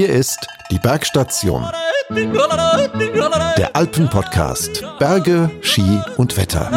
Hier ist die Bergstation. Der Alpenpodcast. Berge, Ski und Wetter.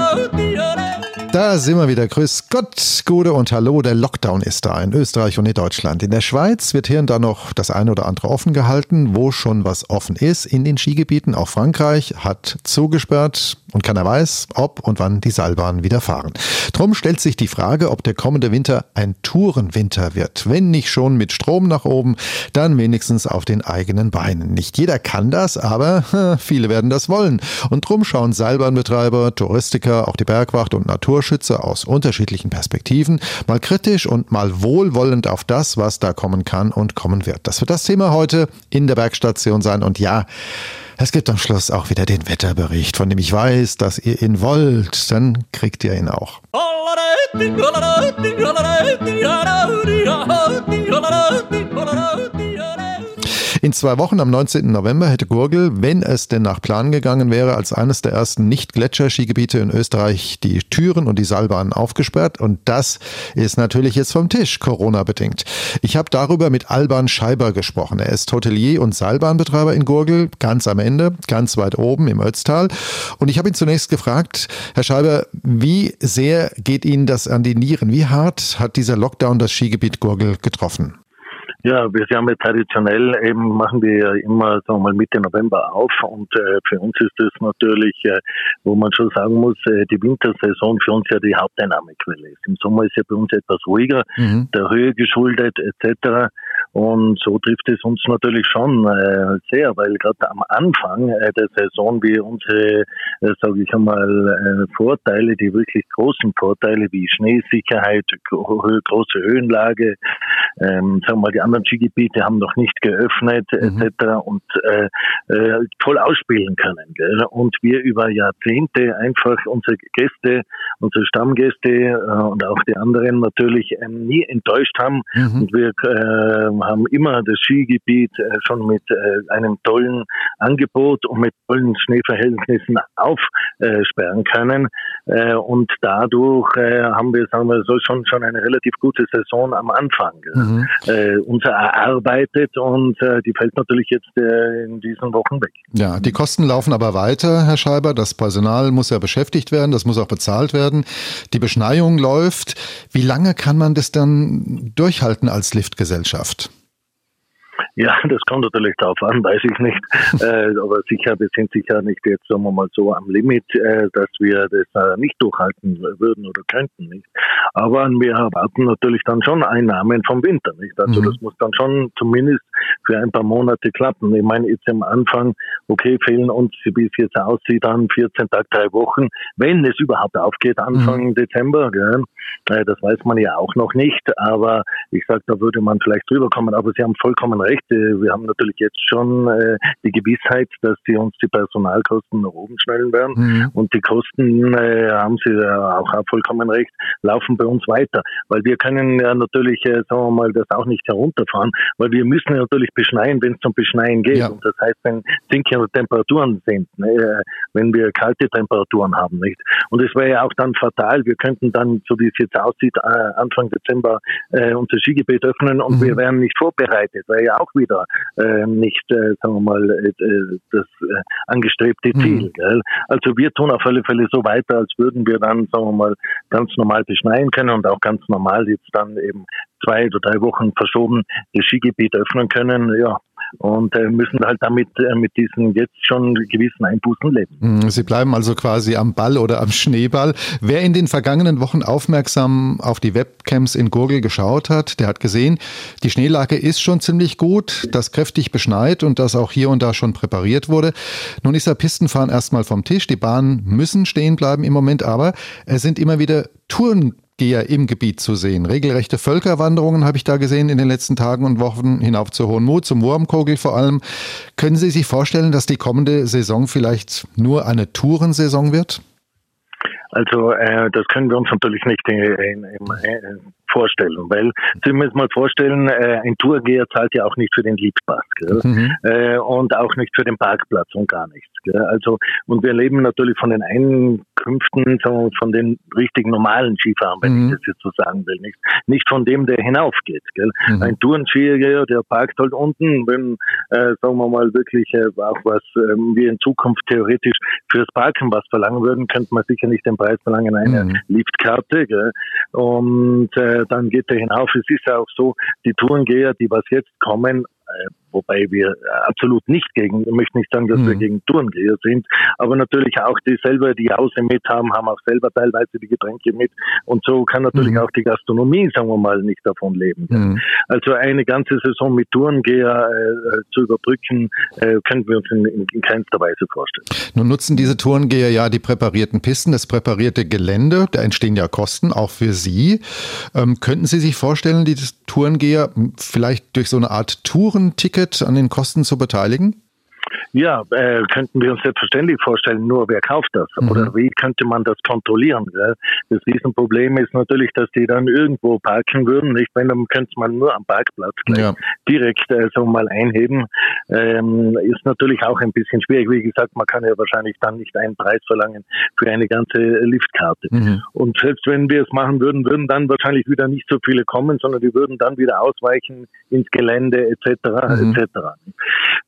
Da sind wir wieder. Grüß Gott, Gute und Hallo. Der Lockdown ist da in Österreich und in Deutschland. In der Schweiz wird hier und da noch das eine oder andere offen gehalten, wo schon was offen ist. In den Skigebieten, auch Frankreich, hat zugesperrt und keiner weiß, ob und wann die Seilbahnen wieder fahren. Drum stellt sich die Frage, ob der kommende Winter ein Tourenwinter wird. Wenn nicht schon mit Strom nach oben, dann wenigstens auf den eigenen Beinen. Nicht jeder kann das, aber viele werden das wollen. Und drum schauen Seilbahnbetreiber, Touristiker, auch die Bergwacht und Natur Naturschützer aus unterschiedlichen Perspektiven, mal kritisch und mal wohlwollend auf das, was da kommen kann und kommen wird. Das wird das Thema heute in der Bergstation sein. Und ja, es gibt am Schluss auch wieder den Wetterbericht, von dem ich weiß, dass ihr ihn wollt. Dann kriegt ihr ihn auch. In zwei Wochen am 19. November hätte Gurgel, wenn es denn nach Plan gegangen wäre, als eines der ersten Nicht-Gletscherskigebiete in Österreich die Türen und die Seilbahnen aufgesperrt. Und das ist natürlich jetzt vom Tisch, Corona-bedingt. Ich habe darüber mit Alban Scheiber gesprochen. Er ist Hotelier und Seilbahnbetreiber in Gurgel, ganz am Ende, ganz weit oben im Ötztal. Und ich habe ihn zunächst gefragt, Herr Scheiber, wie sehr geht Ihnen das an die Nieren? Wie hart hat dieser Lockdown das Skigebiet Gurgel getroffen? Ja, wir haben ja traditionell eben machen wir ja immer sagen wir mal Mitte November auf und äh, für uns ist das natürlich, äh, wo man schon sagen muss, äh, die Wintersaison für uns ja die Haupteinnahmequelle ist. Im Sommer ist ja bei uns etwas ruhiger, mhm. der Höhe geschuldet etc. Und so trifft es uns natürlich schon äh, sehr, weil gerade am Anfang äh, der Saison wir unsere, äh, sage ich einmal, äh, Vorteile, die wirklich großen Vorteile wie Schneesicherheit, gro große Höhenlage, ähm, sagen wir mal, die anderen Skigebiete haben noch nicht geöffnet mhm. etc. und äh, äh, voll ausspielen können. Gell? Und wir über Jahrzehnte einfach unsere Gäste, unsere Stammgäste äh, und auch die anderen natürlich ähm, nie enttäuscht haben. Mhm. Und wir äh, haben immer das Skigebiet äh, schon mit äh, einem tollen Angebot und mit tollen Schneeverhältnissen aufsperren können. Äh, und dadurch haben wir, sagen wir so, schon, schon eine relativ gute Saison am Anfang mhm. unser erarbeitet und die fällt natürlich jetzt in diesen Wochen weg. Ja, die Kosten laufen aber weiter, Herr Scheiber. Das Personal muss ja beschäftigt werden, das muss auch bezahlt werden. Die Beschneiung läuft. Wie lange kann man das dann durchhalten als Liftgesellschaft? Ja, das kommt natürlich darauf an, weiß ich nicht. äh, aber sicher, wir sind sicher nicht jetzt, sagen wir mal so, am Limit, äh, dass wir das äh, nicht durchhalten würden oder könnten, nicht. Aber wir erwarten natürlich dann schon Einnahmen vom Winter, nicht. Also mhm. das muss dann schon zumindest für ein paar Monate klappen. Ich meine, jetzt am Anfang, okay, fehlen uns, wie es jetzt aussieht, dann 14 Tage, drei Wochen, wenn es überhaupt aufgeht, Anfang mhm. Dezember, gell? Äh, das weiß man ja auch noch nicht, aber ich sage, da würde man vielleicht drüber kommen. Aber Sie haben vollkommen recht. Äh, wir haben natürlich jetzt schon äh, die Gewissheit, dass die uns die Personalkosten nach oben schnellen werden. Mhm. Und die Kosten, haben Sie auch, vollkommen recht, laufen bei uns weiter. Weil wir können ja natürlich, sagen wir mal, das auch nicht herunterfahren, weil wir müssen natürlich beschneien, wenn es zum Beschneien geht. Ja. Und das heißt, wenn sinkende Temperaturen sind, ne, wenn wir kalte Temperaturen haben, nicht? Und es wäre ja auch dann fatal. Wir könnten dann, so wie es jetzt aussieht, Anfang Dezember unser Skigebiet öffnen und mhm. wir wären nicht vorbereitet. Wäre ja auch wieder äh, nicht, äh, sagen wir mal, äh, äh das äh, angestrebte mhm. Ziel. Gell? Also wir tun auf alle Fälle so weiter, als würden wir dann, sagen wir mal, ganz normal beschneien können und auch ganz normal jetzt dann eben zwei oder drei Wochen verschoben das Skigebiet öffnen können. Ja, und äh, müssen halt damit äh, mit diesen jetzt schon gewissen Einbußen leben. Mhm, Sie bleiben also quasi am Ball oder am Schneeball. Wer in den vergangenen Wochen aufmerksam auf die Webcams in Gurgel geschaut hat, der hat gesehen, die Schneelage ist schon ziemlich gut, das kräftig beschneit und das auch hier und da schon präpariert wurde. Nun ist der Pistenfahren erstmal vom Tisch. Die Bahnen müssen stehen bleiben im Moment, aber es sind immer wieder Touren Geher im Gebiet zu sehen. Regelrechte Völkerwanderungen habe ich da gesehen in den letzten Tagen und Wochen hinauf zur Hohen Mut, zum Wurmkogel vor allem. Können Sie sich vorstellen, dass die kommende Saison vielleicht nur eine Tourensaison wird? Also äh, das können wir uns natürlich nicht in, in, in, vorstellen, weil Sie müssen mal vorstellen, äh, ein Tourgeher zahlt ja auch nicht für den Liedpass mhm. äh, und auch nicht für den Parkplatz und gar nichts. Gell? Also und wir leben natürlich von den Einkünften wir, von den richtigen normalen Skifahrern, wenn mhm. ich das jetzt so sagen will, nicht, nicht von dem, der hinaufgeht. Gell? Mhm. Ein Tourenskier, der parkt halt unten, wenn äh, sagen wir mal wirklich äh, auch was äh, wir in Zukunft theoretisch fürs Parken was verlangen würden, könnte man sicher nicht den Preis verlangen eine mhm. Liftkarte. Gell? Und äh, dann geht er hinauf. Es ist ja auch so, die Tourengeher, die was jetzt kommen, wobei wir absolut nicht gegen, ich möchte nicht sagen, dass mhm. wir gegen Tourengeher sind, aber natürlich auch die selber die Hause mit haben, haben auch selber teilweise die Getränke mit und so kann natürlich mhm. auch die Gastronomie, sagen wir mal, nicht davon leben. Mhm. Also eine ganze Saison mit Tourengeher äh, zu überbrücken, äh, können wir uns in, in, in, keinster Weise vorstellen. Nun nutzen diese Tourengeher ja die präparierten Pisten, das präparierte Gelände, da entstehen ja Kosten, auch für Sie. Ähm, könnten Sie sich vorstellen, die Tourengeher vielleicht durch so eine Art Tourenticket Ticket an den Kosten zu beteiligen? Ja, äh, könnten wir uns selbstverständlich vorstellen, nur wer kauft das? Mhm. Oder wie könnte man das kontrollieren? Gell? Das Riesenproblem ist natürlich, dass die dann irgendwo parken würden. Nicht, wenn dann könnte man nur am Parkplatz ja. direkt äh, so mal einheben. Ähm, ist natürlich auch ein bisschen schwierig. Wie gesagt, man kann ja wahrscheinlich dann nicht einen Preis verlangen für eine ganze Liftkarte. Mhm. Und selbst wenn wir es machen würden, würden dann wahrscheinlich wieder nicht so viele kommen, sondern die würden dann wieder ausweichen ins Gelände etc. Mhm. etc.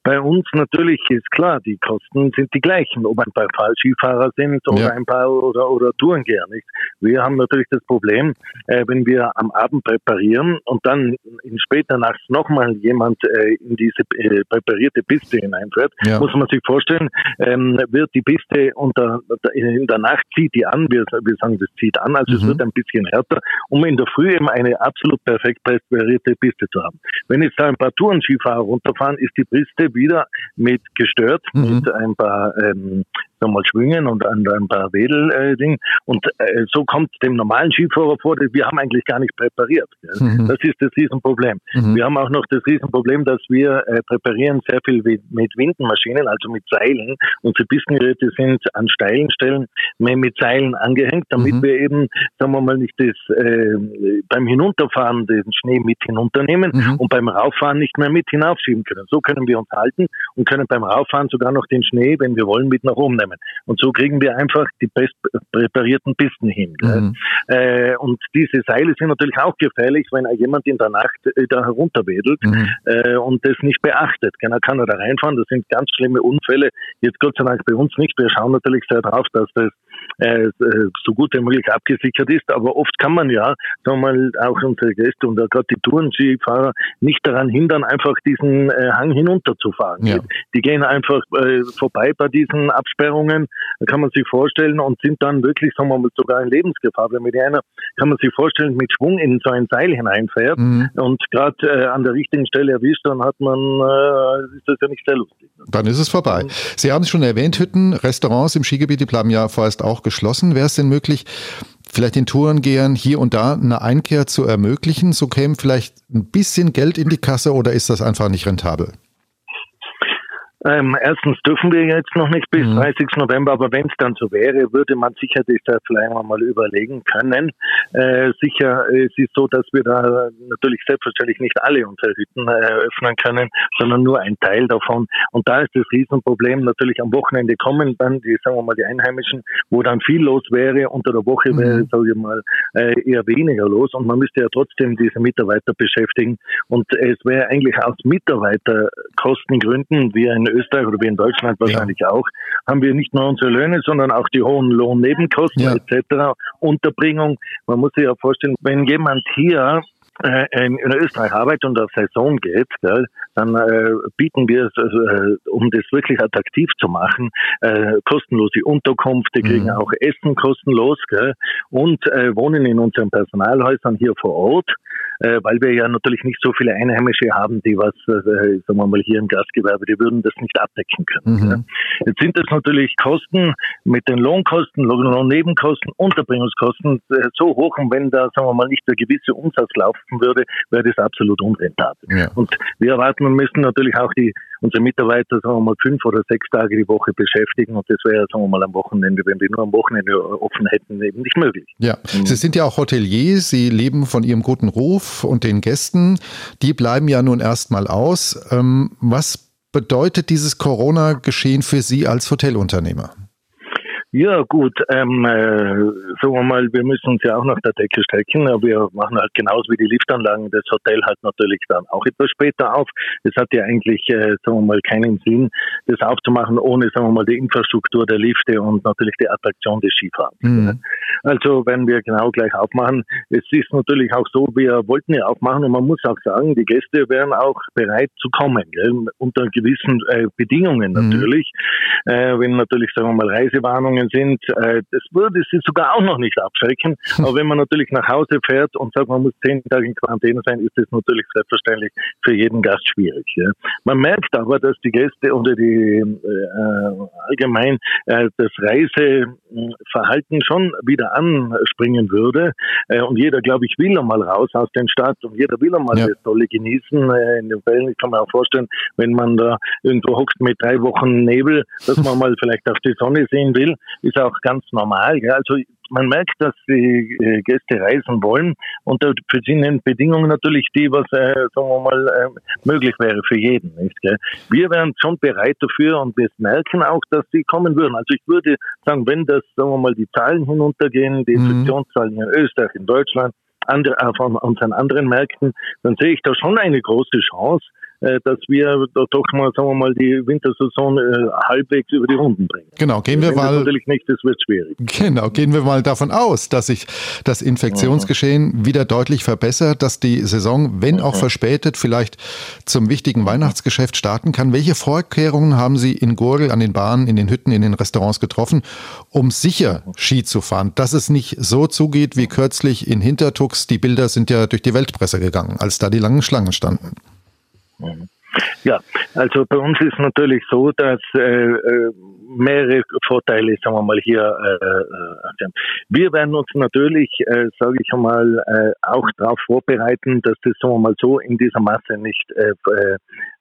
Bei uns natürlich ist klar, die Kosten sind die gleichen, ob ein paar Fallskifahrer sind oder ja. ein paar oder, oder Tourengeher nicht. Wir haben natürlich das Problem, äh, wenn wir am Abend präparieren und dann in später Nacht nochmal jemand äh, in diese äh, präparierte Piste hineinfährt, ja. muss man sich vorstellen, ähm, wird die Piste unter, in der Nacht zieht die an, wir, wir sagen, das zieht an, also mhm. es wird ein bisschen härter, um in der Früh eben eine absolut perfekt präparierte Piste zu haben. Wenn jetzt da ein paar Tourenskifahrer runterfahren, ist die Piste wieder mit gestört mhm. mit ein paar ähm, nochmal Schwingen und ein, ein paar Wedel-Ding. Äh, und äh, so kommt dem normalen Skifahrer vor, wir haben eigentlich gar nicht präpariert. Mhm. Das ist das Riesenproblem. Mhm. Wir haben auch noch das Riesenproblem, dass wir äh, präparieren sehr viel mit Windenmaschinen, also mit Seilen. Unsere Pistengeräte sind an steilen Stellen mit Seilen angehängt, damit mhm. wir eben, sagen wir mal, nicht das äh, beim Hinunterfahren den Schnee mit hinunternehmen mhm. und beim Rauffahren nicht mehr mit hinaufschieben können. So können wir uns halten und können beim Rauffahren sogar noch den Schnee, wenn wir wollen, mit nach oben nehmen. Und so kriegen wir einfach die best präparierten Pisten hin. Mhm. Äh, und diese Seile sind natürlich auch gefährlich, wenn jemand in der Nacht äh, da herunterwedelt mhm. äh, und das nicht beachtet. Dann kann er da reinfahren. Das sind ganz schlimme Unfälle. Jetzt Gott sei Dank bei uns nicht. Wir schauen natürlich sehr darauf, dass das äh, so gut wie möglich abgesichert ist. Aber oft kann man ja, sagen wir mal, auch unsere Gäste und gerade die Tourenskifahrer nicht daran hindern, einfach diesen äh, Hang hinunterzufahren. Ja. Die, die, gehen einfach äh, vorbei bei diesen Absperrungen, kann man sich vorstellen, und sind dann wirklich, sagen wir mal, sogar in Lebensgefahr. Wenn mit einer, kann man sich vorstellen, mit Schwung in so ein Seil hineinfährt mhm. und gerade äh, an der richtigen Stelle erwischt, dann hat man, äh, ist das ja nicht sehr lustig. Dann ist es vorbei. Sie haben es schon erwähnt, Hütten, Restaurants im Skigebiet, die bleiben ja vorerst auch geschlossen. Wäre es denn möglich, vielleicht den Tourengehern hier und da eine Einkehr zu ermöglichen? So käme vielleicht ein bisschen Geld in die Kasse oder ist das einfach nicht rentabel? Ähm, erstens dürfen wir jetzt noch nicht bis mhm. 30. November, aber wenn es dann so wäre, würde man sicherlich das vielleicht mal überlegen können. Äh, sicher, es ist so, dass wir da natürlich selbstverständlich nicht alle unsere Hütten äh, öffnen können, sondern nur ein Teil davon. Und da ist das Riesenproblem natürlich am Wochenende kommen dann die, sagen wir mal, die Einheimischen, wo dann viel los wäre. Unter der Woche mhm. wäre, sage ich mal, äh, eher weniger los und man müsste ja trotzdem diese Mitarbeiter beschäftigen. Und es wäre eigentlich aus Mitarbeiterkostengründen wie ein Österreich oder wie in Deutschland wahrscheinlich ja. auch, haben wir nicht nur unsere Löhne, sondern auch die hohen Lohnnebenkosten ja. etc., Unterbringung. Man muss sich ja vorstellen, wenn jemand hier äh, in, Österreich arbeitet und auf Saison geht, gell, dann äh, bieten wir, also, äh, um das wirklich attraktiv zu machen, äh, kostenlose Unterkunft, die kriegen mhm. auch Essen kostenlos gell, und äh, wohnen in unseren Personalhäusern hier vor Ort äh, weil wir ja natürlich nicht so viele Einheimische haben, die was, äh, sagen wir mal, hier im Gastgewerbe, die würden das nicht abdecken können. Mhm. Ja. Jetzt sind es natürlich Kosten mit den Lohnkosten, Lohnnebenkosten, Unterbringungskosten äh, so hoch und wenn da, sagen wir mal, nicht der gewisse Umsatz laufen würde, wäre das absolut unrentabel. Ja. Und wir erwarten und müssen natürlich auch die unsere Mitarbeiter, sagen wir mal, fünf oder sechs Tage die Woche beschäftigen und das wäre, sagen wir mal, am Wochenende, wenn wir nur am Wochenende offen hätten, eben nicht möglich. Ja, mhm. Sie sind ja auch Hotelier, Sie leben von Ihrem guten Ruf und den Gästen, die bleiben ja nun erstmal aus. Ähm, was bedeutet dieses Corona-Geschehen für Sie als Hotelunternehmer? Ja, gut, ähm, äh, sagen wir mal, wir müssen uns ja auch nach der Decke strecken, wir machen halt genauso wie die Liftanlagen das Hotel halt natürlich dann auch etwas später auf. Es hat ja eigentlich, äh, sagen wir mal, keinen Sinn, das aufzumachen ohne, sagen wir mal, die Infrastruktur der Lifte und natürlich die Attraktion des Skifahrens. Mhm. Also wenn wir genau gleich aufmachen, es ist natürlich auch so, wir wollten ja aufmachen und man muss auch sagen, die Gäste wären auch bereit zu kommen, gell? unter gewissen äh, Bedingungen mhm. natürlich. Mhm. Wenn natürlich, sagen wir mal, Reisewarnungen Bedingungen sind, äh, das würde sie sogar auch noch nicht abschrecken. Aber wenn man natürlich nach Hause fährt und sagt, man muss zehn Tage in Quarantäne sein, ist das natürlich selbstverständlich für jeden Gast schwierig. Ja. Man merkt aber, dass die Gäste oder die äh, allgemein äh, das Reiseverhalten schon wieder anspringen würde. Äh, und jeder, glaube ich, will einmal raus aus den Stadt und jeder will einmal ja. das Tolle genießen. Äh, in den Fällen, ich kann mir auch vorstellen, wenn man da irgendwo hockt mit drei Wochen Nebel, dass man mal vielleicht auch die Sonne sehen will ist auch ganz normal. Gell? Also man merkt, dass die äh, Gäste reisen wollen und für sie sind Bedingungen natürlich die, was äh, sagen wir mal äh, möglich wäre für jeden. Nicht, gell? Wir wären schon bereit dafür und wir merken auch, dass sie kommen würden. Also ich würde sagen, wenn das, sagen wir mal, die Zahlen hinuntergehen, die mhm. Infektionszahlen in Österreich, in Deutschland, andere, von unseren anderen Märkten, dann sehe ich da schon eine große Chance, dass wir da doch mal, sagen wir mal, die Wintersaison äh, halbwegs über die Runden bringen. Genau, gehen wir mal. natürlich nicht, das wird schwierig. Genau, gehen wir mal davon aus, dass sich das Infektionsgeschehen mhm. wieder deutlich verbessert, dass die Saison, wenn auch mhm. verspätet, vielleicht zum wichtigen Weihnachtsgeschäft starten kann. Welche Vorkehrungen haben Sie in Gurgel, an den Bahnen, in den Hütten, in den Restaurants getroffen, um sicher Ski zu fahren? Dass es nicht so zugeht wie kürzlich in Hintertux. Die Bilder sind ja durch die Weltpresse gegangen, als da die langen Schlangen standen. Ja, also bei uns ist natürlich so, dass äh, äh mehrere Vorteile, sagen wir mal, hier äh, äh, Wir werden uns natürlich, äh, sage ich einmal, äh, auch darauf vorbereiten, dass das, sagen wir mal, so in dieser Masse nicht äh,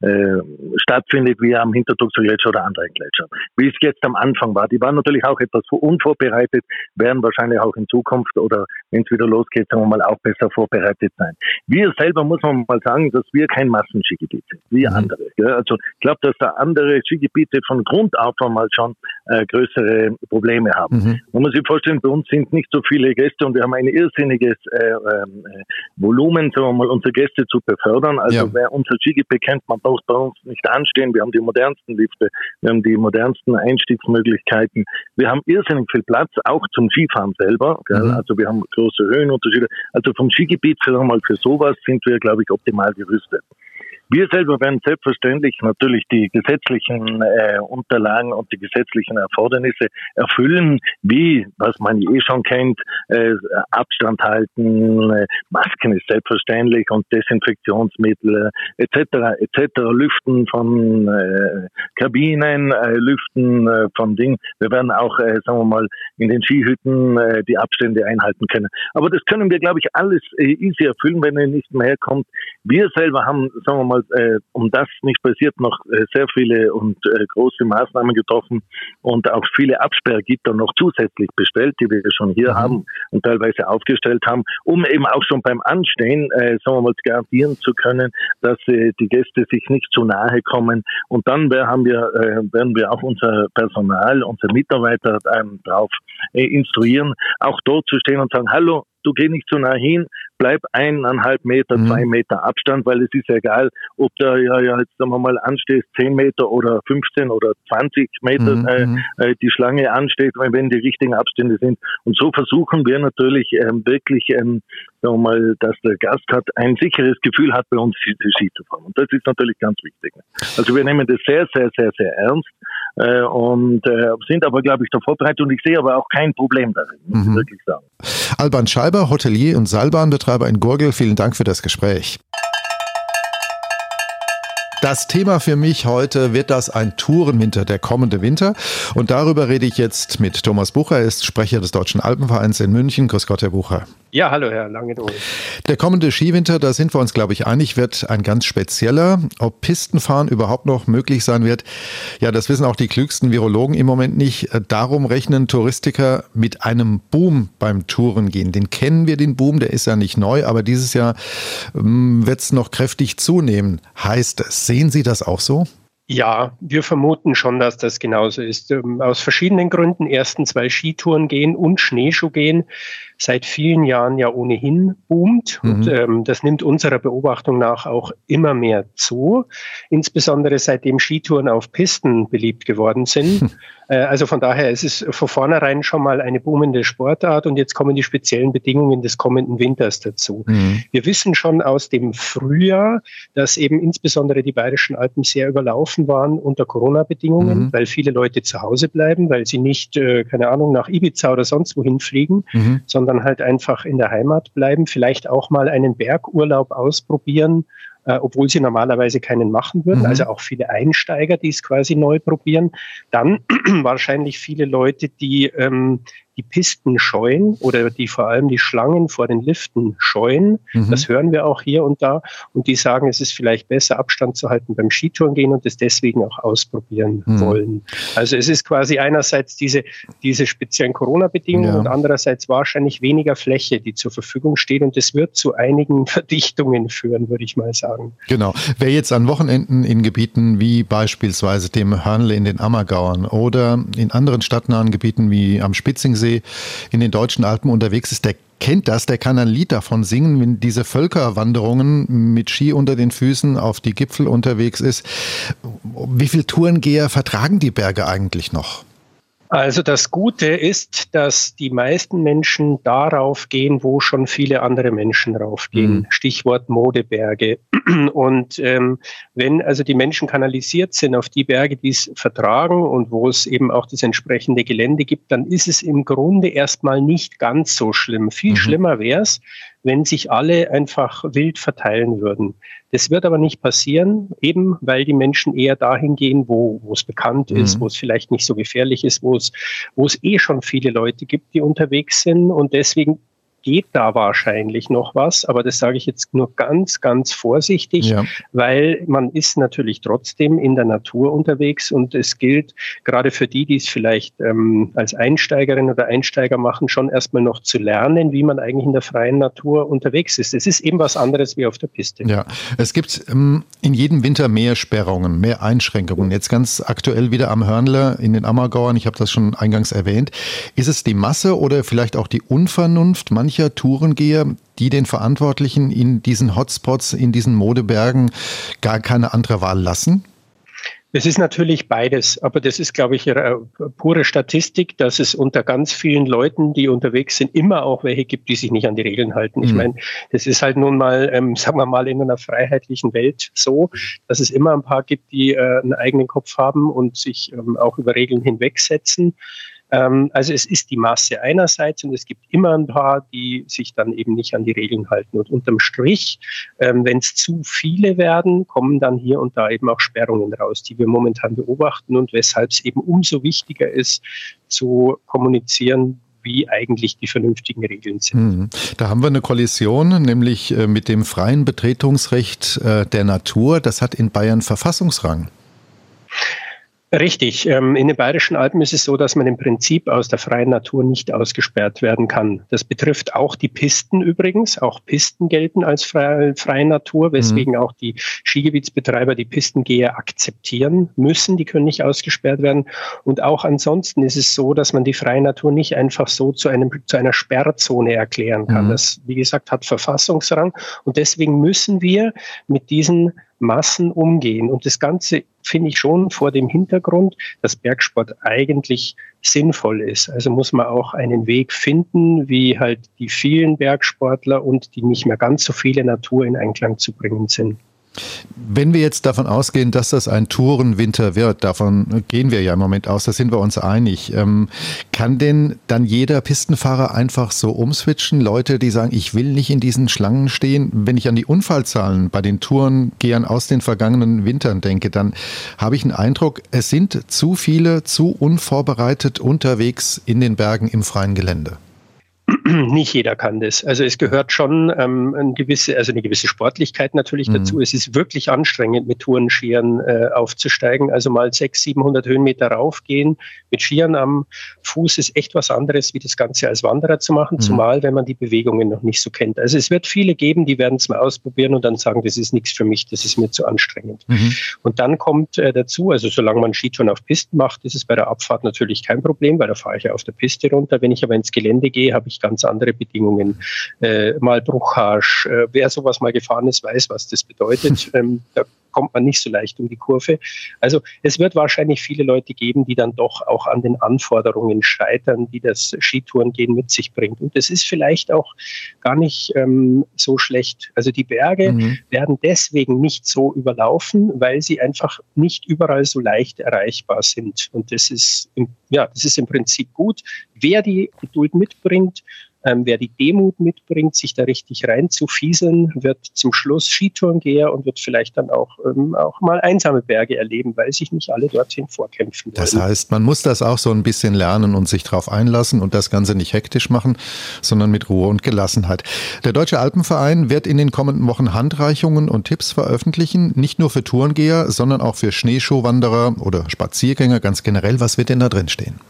äh, stattfindet wie am Hintertuxer Gletscher oder anderen Gletschern. Wie es jetzt am Anfang war. Die waren natürlich auch etwas unvorbereitet, werden wahrscheinlich auch in Zukunft oder wenn es wieder losgeht, sagen wir mal, auch besser vorbereitet sein. Wir selber muss man mal sagen, dass wir kein Massenskigebiet sind, wie mhm. andere. Gell? Also ich glaube, dass da andere Skigebiete von Grund auf einmal schon schon äh, größere Probleme haben. Mhm. Man muss sich vorstellen, bei uns sind nicht so viele Gäste und wir haben ein irrsinniges äh, ähm, äh, Volumen, sagen wir mal, unsere Gäste zu befördern. Also ja. wer unser Skigebiet kennt, man braucht bei uns nicht anstehen. Wir haben die modernsten Lifte, wir haben die modernsten Einstiegsmöglichkeiten. Wir haben irrsinnig viel Platz, auch zum Skifahren selber. Mhm. Also wir haben große Höhenunterschiede. Also vom Skigebiet, sagen wir mal, für sowas sind wir, glaube ich, optimal gerüstet. Wir selber werden selbstverständlich natürlich die gesetzlichen äh, Unterlagen und die gesetzlichen Erfordernisse erfüllen, wie, was man eh schon kennt, äh, Abstand halten, äh, Masken ist selbstverständlich und Desinfektionsmittel äh, etc. etc. Lüften von äh, Kabinen, äh, Lüften äh, von Dingen. Wir werden auch, äh, sagen wir mal, in den Skihütten äh, die Abstände einhalten können. Aber das können wir, glaube ich, alles äh, easy erfüllen, wenn er nicht mehr kommt. Wir selber haben, sagen wir mal, äh, um das nicht passiert, noch äh, sehr viele und äh, große Maßnahmen getroffen und auch viele Absperrgitter noch zusätzlich bestellt, die wir schon hier mhm. haben und teilweise aufgestellt haben, um eben auch schon beim Anstehen, äh, sagen wir mal, garantieren zu können, dass äh, die Gäste sich nicht zu nahe kommen. Und dann haben wir, äh, werden wir auch unser Personal, unsere Mitarbeiter ähm, darauf äh, instruieren, auch dort zu stehen und sagen, hallo, du geh nicht zu nah hin, bleib eineinhalb Meter, mhm. zwei Meter Abstand, weil es ist egal, ob da ja, ja jetzt sagen wir mal anstehst, zehn Meter oder 15 oder 20 Meter mhm. äh, mhm. äh, die Schlange ansteht, wenn die richtigen Abstände sind. Und so versuchen wir natürlich ähm, wirklich, ähm, sagen wir mal, dass der Gast hat ein sicheres Gefühl hat, bei uns Ski zu fahren. Und das ist natürlich ganz wichtig. Also wir nehmen das sehr, sehr, sehr, sehr ernst äh, und äh, sind aber, glaube ich, da vorbereitet und ich sehe aber auch kein Problem darin, muss mhm. ich wirklich sagen. Alban Scheiber, Hotelier und Seilbahnbetreiber in Gurgel, vielen Dank für das Gespräch. Das Thema für mich heute wird das ein Tourenwinter, der kommende Winter. Und darüber rede ich jetzt mit Thomas Bucher. Er ist Sprecher des Deutschen Alpenvereins in München. Grüß Gott, Herr Bucher. Ja, hallo Herr Langedohl. Der kommende Skiwinter, da sind wir uns, glaube ich, einig, wird ein ganz spezieller. Ob Pistenfahren überhaupt noch möglich sein wird, ja, das wissen auch die klügsten Virologen im Moment nicht. Darum rechnen Touristiker mit einem Boom beim Tourengehen. Den kennen wir, den Boom, der ist ja nicht neu, aber dieses Jahr ähm, wird es noch kräftig zunehmen. Heißt es, sehen Sie das auch so? Ja, wir vermuten schon, dass das genauso ist. Ähm, aus verschiedenen Gründen. Erstens, weil Skitouren gehen und Schneeschuh gehen seit vielen Jahren ja ohnehin boomt. Mhm. Und ähm, das nimmt unserer Beobachtung nach auch immer mehr zu. Insbesondere seitdem Skitouren auf Pisten beliebt geworden sind. Hm. Äh, also von daher ist es von vornherein schon mal eine boomende Sportart und jetzt kommen die speziellen Bedingungen des kommenden Winters dazu. Mhm. Wir wissen schon aus dem Frühjahr, dass eben insbesondere die Bayerischen Alpen sehr überlaufen waren unter Corona-Bedingungen, mhm. weil viele Leute zu Hause bleiben, weil sie nicht, äh, keine Ahnung, nach Ibiza oder sonst wohin fliegen, mhm. Sondern halt einfach in der Heimat bleiben, vielleicht auch mal einen Bergurlaub ausprobieren äh, obwohl sie normalerweise keinen machen würden. Mhm. Also auch viele Einsteiger, die es quasi neu probieren. Dann wahrscheinlich viele Leute, die ähm, die Pisten scheuen oder die vor allem die Schlangen vor den Liften scheuen. Mhm. Das hören wir auch hier und da. Und die sagen, es ist vielleicht besser, Abstand zu halten beim Skitouren gehen und es deswegen auch ausprobieren mhm. wollen. Also es ist quasi einerseits diese, diese speziellen Corona-Bedingungen ja. und andererseits wahrscheinlich weniger Fläche, die zur Verfügung steht. Und es wird zu einigen Verdichtungen führen, würde ich mal sagen. Genau. Wer jetzt an Wochenenden in Gebieten wie beispielsweise dem Hörnle in den Ammergauern oder in anderen stadtnahen Gebieten wie am Spitzingsee Bodensee in den deutschen Alpen unterwegs ist, der kennt das, der kann ein Lied davon singen, wenn diese Völkerwanderungen mit Ski unter den Füßen auf die Gipfel unterwegs ist. Wie viele Tourengeher vertragen die Berge eigentlich noch? Also das Gute ist, dass die meisten Menschen darauf gehen, wo schon viele andere Menschen raufgehen. Mhm. Stichwort Modeberge. Und ähm, wenn also die Menschen kanalisiert sind auf die Berge, die es vertragen und wo es eben auch das entsprechende Gelände gibt, dann ist es im Grunde erstmal nicht ganz so schlimm. Viel mhm. schlimmer wäre es, wenn sich alle einfach wild verteilen würden. Das wird aber nicht passieren, eben weil die Menschen eher dahin gehen, wo, es bekannt mhm. ist, wo es vielleicht nicht so gefährlich ist, wo es, wo es eh schon viele Leute gibt, die unterwegs sind. Und deswegen geht da wahrscheinlich noch was, aber das sage ich jetzt nur ganz, ganz vorsichtig, ja. weil man ist natürlich trotzdem in der Natur unterwegs und es gilt gerade für die, die es vielleicht ähm, als Einsteigerin oder Einsteiger machen, schon erstmal noch zu lernen, wie man eigentlich in der freien Natur unterwegs ist. Es ist eben was anderes wie auf der Piste. Ja, es gibt ähm, in jedem Winter mehr Sperrungen, mehr Einschränkungen. Jetzt ganz aktuell wieder am Hörnler in den Ammergauern, ich habe das schon eingangs erwähnt. Ist es die Masse oder vielleicht auch die Unvernunft mancher mancher Tourengeher, die den Verantwortlichen in diesen Hotspots, in diesen Modebergen gar keine andere Wahl lassen? Es ist natürlich beides, aber das ist, glaube ich, pure Statistik, dass es unter ganz vielen Leuten, die unterwegs sind, immer auch welche gibt, die sich nicht an die Regeln halten. Ich mhm. meine, das ist halt nun mal, ähm, sagen wir mal, in einer freiheitlichen Welt so, dass es immer ein paar gibt, die äh, einen eigenen Kopf haben und sich ähm, auch über Regeln hinwegsetzen. Ähm, also es ist die Masse einerseits und es gibt immer ein paar, die sich dann eben nicht an die Regeln halten. Und unterm Strich, ähm, wenn es zu viele werden, kommen dann hier und da eben auch Sperrungen raus, die wir momentan beobachten und weshalb es eben umso wichtiger ist, zu kommunizieren, wie eigentlich die vernünftigen Regeln sind. Mhm. Da haben wir eine Kollision, nämlich äh, mit dem freien Betretungsrecht äh, der Natur. Das hat in Bayern Verfassungsrang. Richtig. Ähm, in den Bayerischen Alpen ist es so, dass man im Prinzip aus der freien Natur nicht ausgesperrt werden kann. Das betrifft auch die Pisten übrigens. Auch Pisten gelten als freie, freie Natur, weswegen mhm. auch die Skigebietsbetreiber die Pistengeher akzeptieren müssen. Die können nicht ausgesperrt werden. Und auch ansonsten ist es so, dass man die freie Natur nicht einfach so zu, einem, zu einer Sperrzone erklären kann. Mhm. Das, wie gesagt, hat Verfassungsrang. Und deswegen müssen wir mit diesen Massen umgehen. Und das Ganze finde ich schon vor dem Hintergrund, dass Bergsport eigentlich sinnvoll ist. Also muss man auch einen Weg finden, wie halt die vielen Bergsportler und die nicht mehr ganz so viele Natur in Einklang zu bringen sind. Wenn wir jetzt davon ausgehen, dass das ein Tourenwinter wird, davon gehen wir ja im Moment aus, da sind wir uns einig, ähm, kann denn dann jeder Pistenfahrer einfach so umswitchen? Leute, die sagen, ich will nicht in diesen Schlangen stehen. Wenn ich an die Unfallzahlen bei den Tourengehern aus den vergangenen Wintern denke, dann habe ich einen Eindruck, es sind zu viele zu unvorbereitet unterwegs in den Bergen im freien Gelände. nicht jeder kann das. Also es gehört schon ähm, eine gewisse, also eine gewisse Sportlichkeit natürlich mhm. dazu. Es ist wirklich anstrengend, mit Tourenskiern äh, aufzusteigen. Also mal 600, 700 Höhenmeter raufgehen mit Skiern am Fuß ist echt was anderes, wie das Ganze als Wanderer zu machen, mhm. zumal wenn man die Bewegungen noch nicht so kennt. Also es wird viele geben, die werden es mal ausprobieren und dann sagen, das ist nichts für mich, das ist mir zu anstrengend. Mhm. Und dann kommt äh, dazu, also solange man Skitouren auf Pisten macht, ist es bei der Abfahrt natürlich kein Problem, weil da fahre ich ja auf der Piste runter. Wenn ich aber ins Gelände gehe, habe ich ganz andere Bedingungen. Äh, mal Bruchhasch. Äh, wer sowas mal gefahren ist, weiß, was das bedeutet. Ähm, da kommt man nicht so leicht um die Kurve. Also es wird wahrscheinlich viele Leute geben, die dann doch auch an den Anforderungen scheitern, die das Skitourengehen mit sich bringt. Und das ist vielleicht auch gar nicht ähm, so schlecht. Also die Berge mhm. werden deswegen nicht so überlaufen, weil sie einfach nicht überall so leicht erreichbar sind. Und das ist, im, ja, das ist im Prinzip gut. Wer die Geduld mitbringt, ähm, wer die Demut mitbringt, sich da richtig reinzufieseln, wird zum Schluss Skitourengeher und wird vielleicht dann auch, ähm, auch mal einsame Berge erleben, weil sich nicht alle dorthin vorkämpfen wollen. Das heißt, man muss das auch so ein bisschen lernen und sich darauf einlassen und das Ganze nicht hektisch machen, sondern mit Ruhe und Gelassenheit. Der Deutsche Alpenverein wird in den kommenden Wochen Handreichungen und Tipps veröffentlichen, nicht nur für Tourengeher, sondern auch für Schneeschuhwanderer oder Spaziergänger ganz generell. Was wird denn da drin stehen?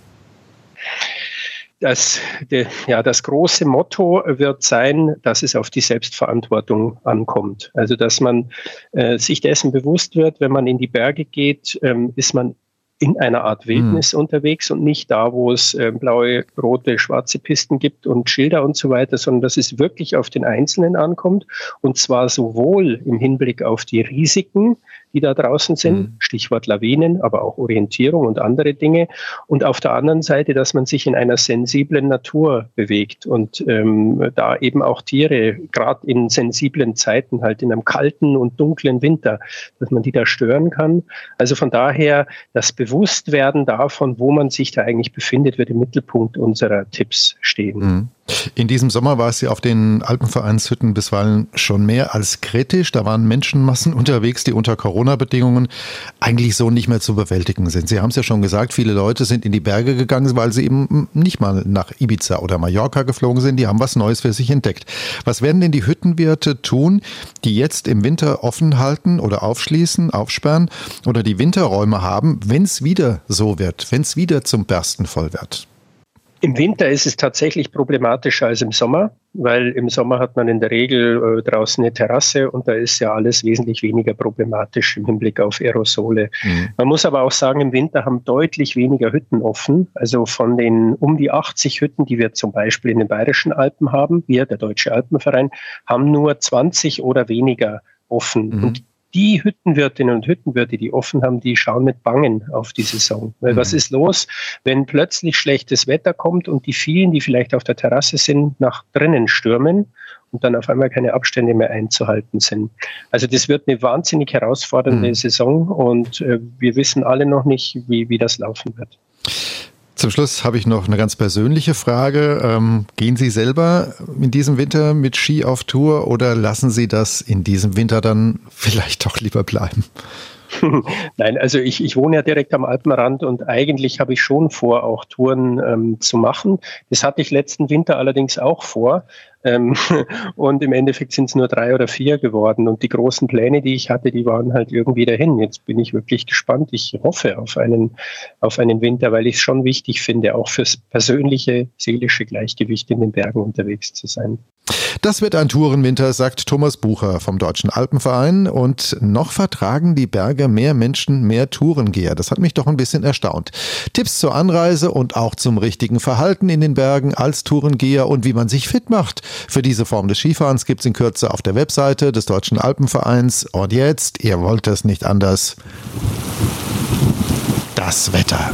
Das, de, ja, das große Motto wird sein, dass es auf die Selbstverantwortung ankommt. Also dass man äh, sich dessen bewusst wird, wenn man in die Berge geht, ähm, ist man in einer Art Wildnis mhm. unterwegs und nicht da, wo es äh, blaue, rote, schwarze Pisten gibt und Schilder und so weiter, sondern dass es wirklich auf den Einzelnen ankommt und zwar sowohl im Hinblick auf die Risiken, die da draußen sind, mhm. Stichwort Lawinen, aber auch Orientierung und andere Dinge. Und auf der anderen Seite, dass man sich in einer sensiblen Natur bewegt und ähm, da eben auch Tiere, gerade in sensiblen Zeiten, halt in einem kalten und dunklen Winter, dass man die da stören kann. Also von daher, das Bewusstwerden davon, wo man sich da eigentlich befindet, wird im Mittelpunkt unserer Tipps stehen. Mhm. In diesem Sommer war es ja auf den Alpenvereinshütten bisweilen schon mehr als kritisch. Da waren Menschenmassen unterwegs, die unter Corona-Bedingungen eigentlich so nicht mehr zu bewältigen sind. Sie haben es ja schon gesagt, viele Leute sind in die Berge gegangen, weil sie eben nicht mal nach Ibiza oder Mallorca geflogen sind. Die haben was Neues für sich entdeckt. Was werden denn die Hüttenwirte tun, die jetzt im Winter offen halten oder aufschließen, aufsperren oder die Winterräume haben, wenn es wieder so wird, wenn es wieder zum Bersten voll wird? Im Winter ist es tatsächlich problematischer als im Sommer, weil im Sommer hat man in der Regel äh, draußen eine Terrasse und da ist ja alles wesentlich weniger problematisch im Hinblick auf Aerosole. Mhm. Man muss aber auch sagen, im Winter haben deutlich weniger Hütten offen. Also von den um die 80 Hütten, die wir zum Beispiel in den Bayerischen Alpen haben, wir, der Deutsche Alpenverein, haben nur 20 oder weniger offen. Mhm. Und die Hüttenwirtinnen und Hüttenwirte, die offen haben, die schauen mit Bangen auf die Saison. Weil mhm. was ist los, wenn plötzlich schlechtes Wetter kommt und die vielen, die vielleicht auf der Terrasse sind, nach drinnen stürmen und dann auf einmal keine Abstände mehr einzuhalten sind. Also das wird eine wahnsinnig herausfordernde mhm. Saison und äh, wir wissen alle noch nicht, wie, wie das laufen wird. Zum Schluss habe ich noch eine ganz persönliche Frage. Ähm, gehen Sie selber in diesem Winter mit Ski auf Tour oder lassen Sie das in diesem Winter dann vielleicht doch lieber bleiben? Nein, also ich, ich wohne ja direkt am Alpenrand und eigentlich habe ich schon vor, auch Touren ähm, zu machen. Das hatte ich letzten Winter allerdings auch vor. Ähm, und im Endeffekt sind es nur drei oder vier geworden. Und die großen Pläne, die ich hatte, die waren halt irgendwie dahin. Jetzt bin ich wirklich gespannt. Ich hoffe auf einen, auf einen Winter, weil ich es schon wichtig finde, auch fürs persönliche, seelische Gleichgewicht in den Bergen unterwegs zu sein. Das wird ein Tourenwinter, sagt Thomas Bucher vom Deutschen Alpenverein. Und noch vertragen die Berge mehr Menschen, mehr Tourengeher. Das hat mich doch ein bisschen erstaunt. Tipps zur Anreise und auch zum richtigen Verhalten in den Bergen als Tourengeher und wie man sich fit macht. Für diese Form des Skifahrens gibt es in Kürze auf der Webseite des Deutschen Alpenvereins. Und jetzt, ihr wollt es nicht anders. Das Wetter.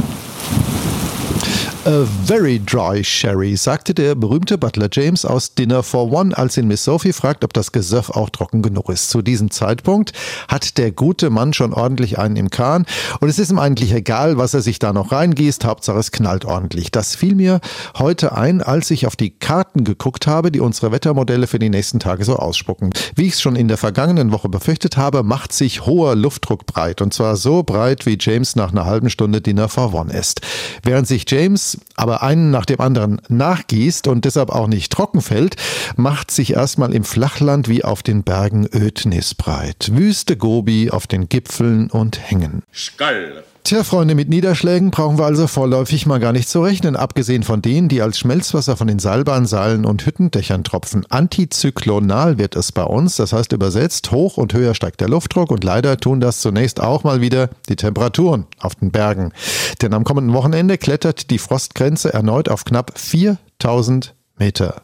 A very dry sherry, sagte der berühmte Butler James aus Dinner for One, als ihn Miss Sophie fragt, ob das Gesöff auch trocken genug ist. Zu diesem Zeitpunkt hat der gute Mann schon ordentlich einen im Kahn und es ist ihm eigentlich egal, was er sich da noch reingießt, Hauptsache es knallt ordentlich. Das fiel mir heute ein, als ich auf die Karten geguckt habe, die unsere Wettermodelle für die nächsten Tage so ausspucken. Wie ich es schon in der vergangenen Woche befürchtet habe, macht sich hoher Luftdruck breit und zwar so breit, wie James nach einer halben Stunde Dinner for One ist. Während sich James aber einen nach dem anderen nachgießt und deshalb auch nicht trocken fällt, macht sich erstmal im Flachland wie auf den Bergen Ödnis breit. Wüste Gobi auf den Gipfeln und Hängen. Skall. Tja, Freunde, mit Niederschlägen brauchen wir also vorläufig mal gar nicht zu rechnen, abgesehen von denen, die als Schmelzwasser von den Seilbahnseilen und Hüttendächern tropfen. Antizyklonal wird es bei uns, das heißt übersetzt, hoch und höher steigt der Luftdruck und leider tun das zunächst auch mal wieder die Temperaturen auf den Bergen. Denn am kommenden Wochenende klettert die Frostgrenze erneut auf knapp 4000 Meter.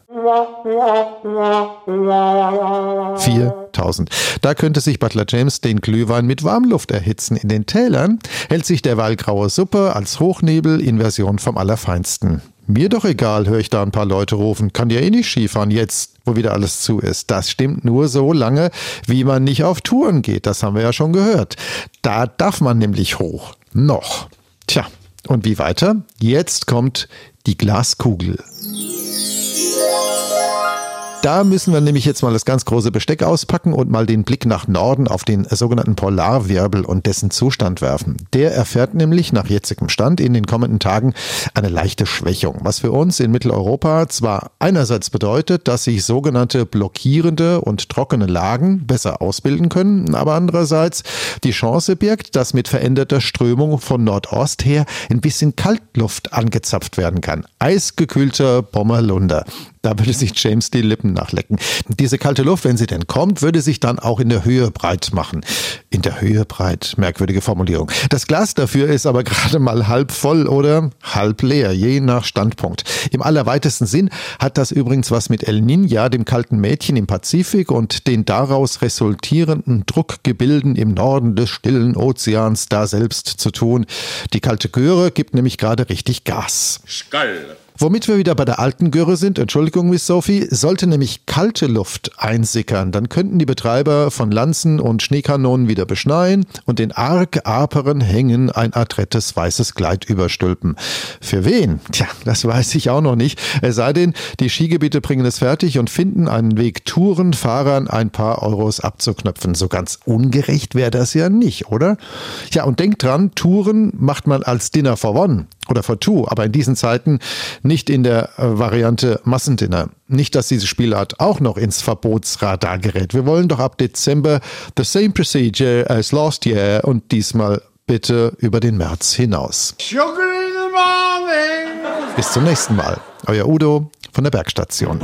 4000. Da könnte sich Butler James den Glühwein mit Warmluft erhitzen. In den Tälern hält sich derweil graue Suppe als Hochnebel in Version vom Allerfeinsten. Mir doch egal, höre ich da ein paar Leute rufen. Kann ja eh nicht Skifahren jetzt, wo wieder alles zu ist. Das stimmt nur so lange, wie man nicht auf Touren geht. Das haben wir ja schon gehört. Da darf man nämlich hoch. Noch. Tja, und wie weiter? Jetzt kommt die Glaskugel. Da müssen wir nämlich jetzt mal das ganz große Besteck auspacken und mal den Blick nach Norden auf den sogenannten Polarwirbel und dessen Zustand werfen. Der erfährt nämlich nach jetzigem Stand in den kommenden Tagen eine leichte Schwächung, was für uns in Mitteleuropa zwar einerseits bedeutet, dass sich sogenannte blockierende und trockene Lagen besser ausbilden können, aber andererseits die Chance birgt, dass mit veränderter Strömung von Nordost her ein bisschen Kaltluft angezapft werden kann. Eisgekühlter Bommerlunder. Da würde sich James die Lippen nachlecken. Diese kalte Luft, wenn sie denn kommt, würde sich dann auch in der Höhe breit machen. In der Höhe breit, merkwürdige Formulierung. Das Glas dafür ist aber gerade mal halb voll oder halb leer, je nach Standpunkt. Im allerweitesten Sinn hat das übrigens was mit El Niña, dem kalten Mädchen im Pazifik und den daraus resultierenden Druckgebilden im Norden des stillen Ozeans da selbst zu tun. Die kalte Göre gibt nämlich gerade richtig Gas. Skall. Womit wir wieder bei der alten Göre sind, Entschuldigung, Miss Sophie, sollte nämlich kalte Luft einsickern, dann könnten die Betreiber von Lanzen und Schneekanonen wieder beschneien und den arg aperen Hängen ein adrettes weißes Kleid überstülpen. Für wen? Tja, das weiß ich auch noch nicht. Es sei denn, die Skigebiete bringen es fertig und finden einen Weg, Tourenfahrern ein paar Euros abzuknöpfen. So ganz ungerecht wäre das ja nicht, oder? Ja, und denkt dran, Touren macht man als Dinner for One oder for Two, aber in diesen Zeiten nicht in der äh, Variante Massendinner. Nicht, dass diese Spielart auch noch ins Verbotsradar gerät. Wir wollen doch ab Dezember the same procedure as last year und diesmal bitte über den März hinaus. Bis zum nächsten Mal. Euer Udo von der Bergstation.